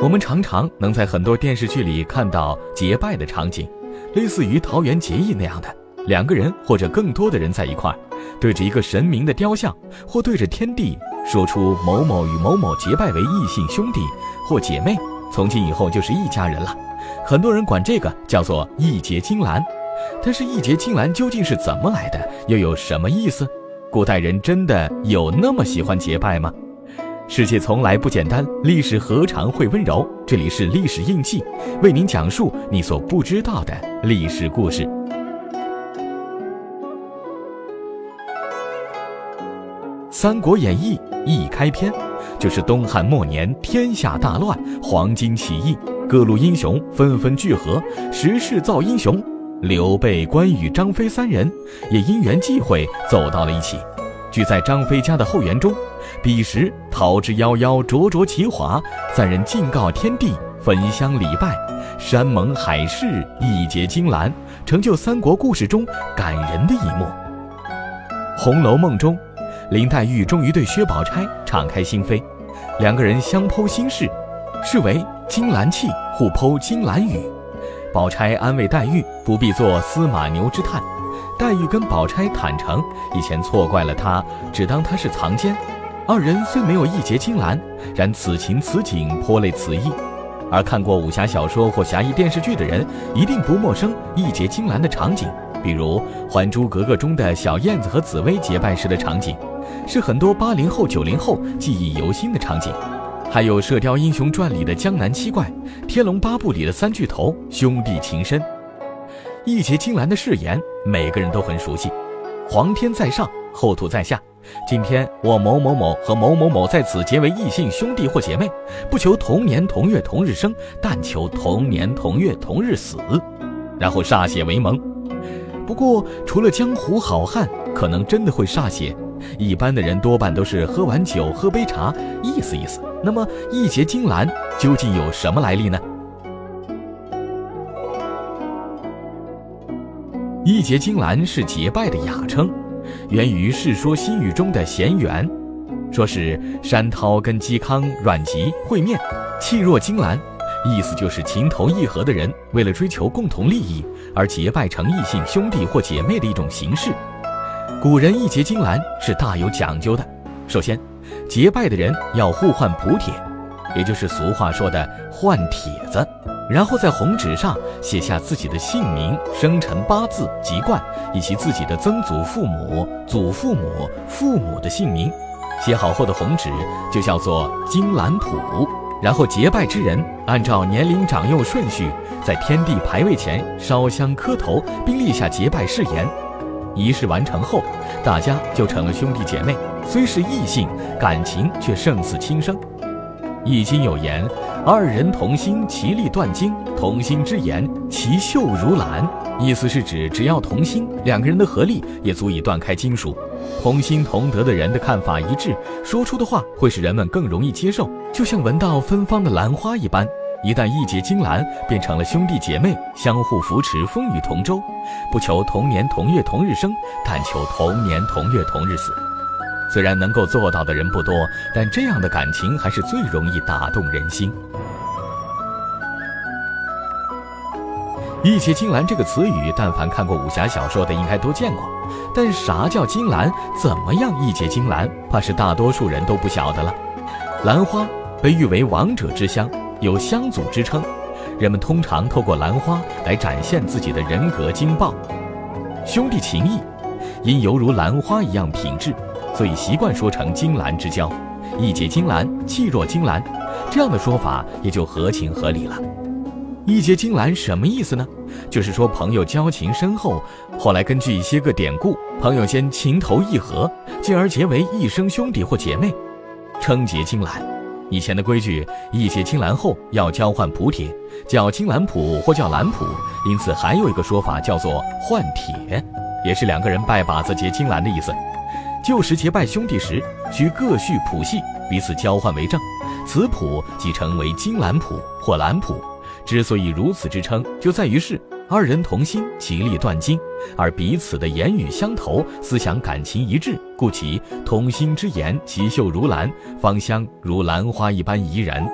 我们常常能在很多电视剧里看到结拜的场景，类似于桃园结义那样的，两个人或者更多的人在一块儿，对着一个神明的雕像，或对着天地，说出某某与某某结拜为异姓兄弟或姐妹，从今以后就是一家人了。很多人管这个叫做义结金兰。但是义结金兰究竟是怎么来的，又有什么意思？古代人真的有那么喜欢结拜吗？世界从来不简单，历史何尝会温柔？这里是历史印记，为您讲述你所不知道的历史故事。《三国演义》一开篇，就是东汉末年天下大乱，黄巾起义，各路英雄纷纷聚合，时势造英雄。刘备、关羽、张飞三人也因缘际会走到了一起，聚在张飞家的后园中。彼时桃之夭夭，灼灼其华，三人敬告天地，焚香礼拜，山盟海誓，义结金兰，成就三国故事中感人的一幕。《红楼梦》中，林黛玉终于对薛宝钗敞开心扉，两个人相剖心事，是为金兰契互剖金兰语。宝钗安慰黛玉不必做司马牛之叹，黛玉跟宝钗坦诚以前错怪了她，只当她是藏奸。二人虽没有义结金兰，然此情此景颇类此意。而看过武侠小说或侠义电视剧的人，一定不陌生义结金兰的场景，比如《还珠格格》中的小燕子和紫薇结拜时的场景，是很多八零后、九零后记忆犹新的场景。还有《射雕英雄传》里的江南七怪，《天龙八部》里的三巨头兄弟情深，义结金兰的誓言，每个人都很熟悉。皇天在上，后土在下。今天我某某某和某某某在此结为异姓兄弟或姐妹，不求同年同月同日生，但求同年同月同日死。然后歃血为盟。不过，除了江湖好汉，可能真的会歃血。一般的人多半都是喝完酒喝杯茶，意思意思。那么义结金兰究竟有什么来历呢？义结金兰是结拜的雅称，源于《世说新语》中的闲缘，说是山涛跟嵇康、阮籍会面，气若金兰，意思就是情投意合的人为了追求共同利益而结拜成异性兄弟或姐妹的一种形式。古人义结金兰是大有讲究的。首先，结拜的人要互换补帖，也就是俗话说的换帖子，然后在红纸上写下自己的姓名、生辰八字、籍贯，以及自己的曾祖父母、祖父母、父母的姓名。写好后的红纸就叫做金兰谱。然后结拜之人按照年龄长幼顺序，在天地牌位前烧香磕头，并立下结拜誓言。仪式完成后，大家就成了兄弟姐妹。虽是异姓，感情却胜似亲生。《易经》有言：“二人同心，其利断金；同心之言，其秀如兰。”意思是指只要同心，两个人的合力也足以断开金属。同心同德的人的看法一致，说出的话会使人们更容易接受，就像闻到芬芳的兰花一般。一旦义结金兰，变成了兄弟姐妹，相互扶持，风雨同舟，不求同年同月同日生，但求同年同月同日死。虽然能够做到的人不多，但这样的感情还是最容易打动人心。义结金兰这个词语，但凡看过武侠小说的应该都见过，但啥叫金兰？怎么样义结金兰？怕是大多数人都不晓得了。兰花被誉为王者之香。有乡祖之称，人们通常透过兰花来展现自己的人格精爆。兄弟情谊，因犹如兰花一样品质，所以习惯说成金兰之交，义结金兰，气若金兰，这样的说法也就合情合理了。义结金兰什么意思呢？就是说朋友交情深厚，后来根据一些个典故，朋友间情投意合，进而结为一生兄弟或姐妹，称结金兰。以前的规矩，义结金兰后要交换卜帖，叫金兰谱或叫兰谱，因此还有一个说法叫做换帖，也是两个人拜把子结金兰的意思。旧时结拜兄弟时，需各续谱系，彼此交换为证，此谱即成为金兰谱或兰谱。之所以如此之称，就在于是。二人同心，其利断金，而彼此的言语相投，思想感情一致，故其同心之言，其秀如兰，芳香如兰花一般怡人。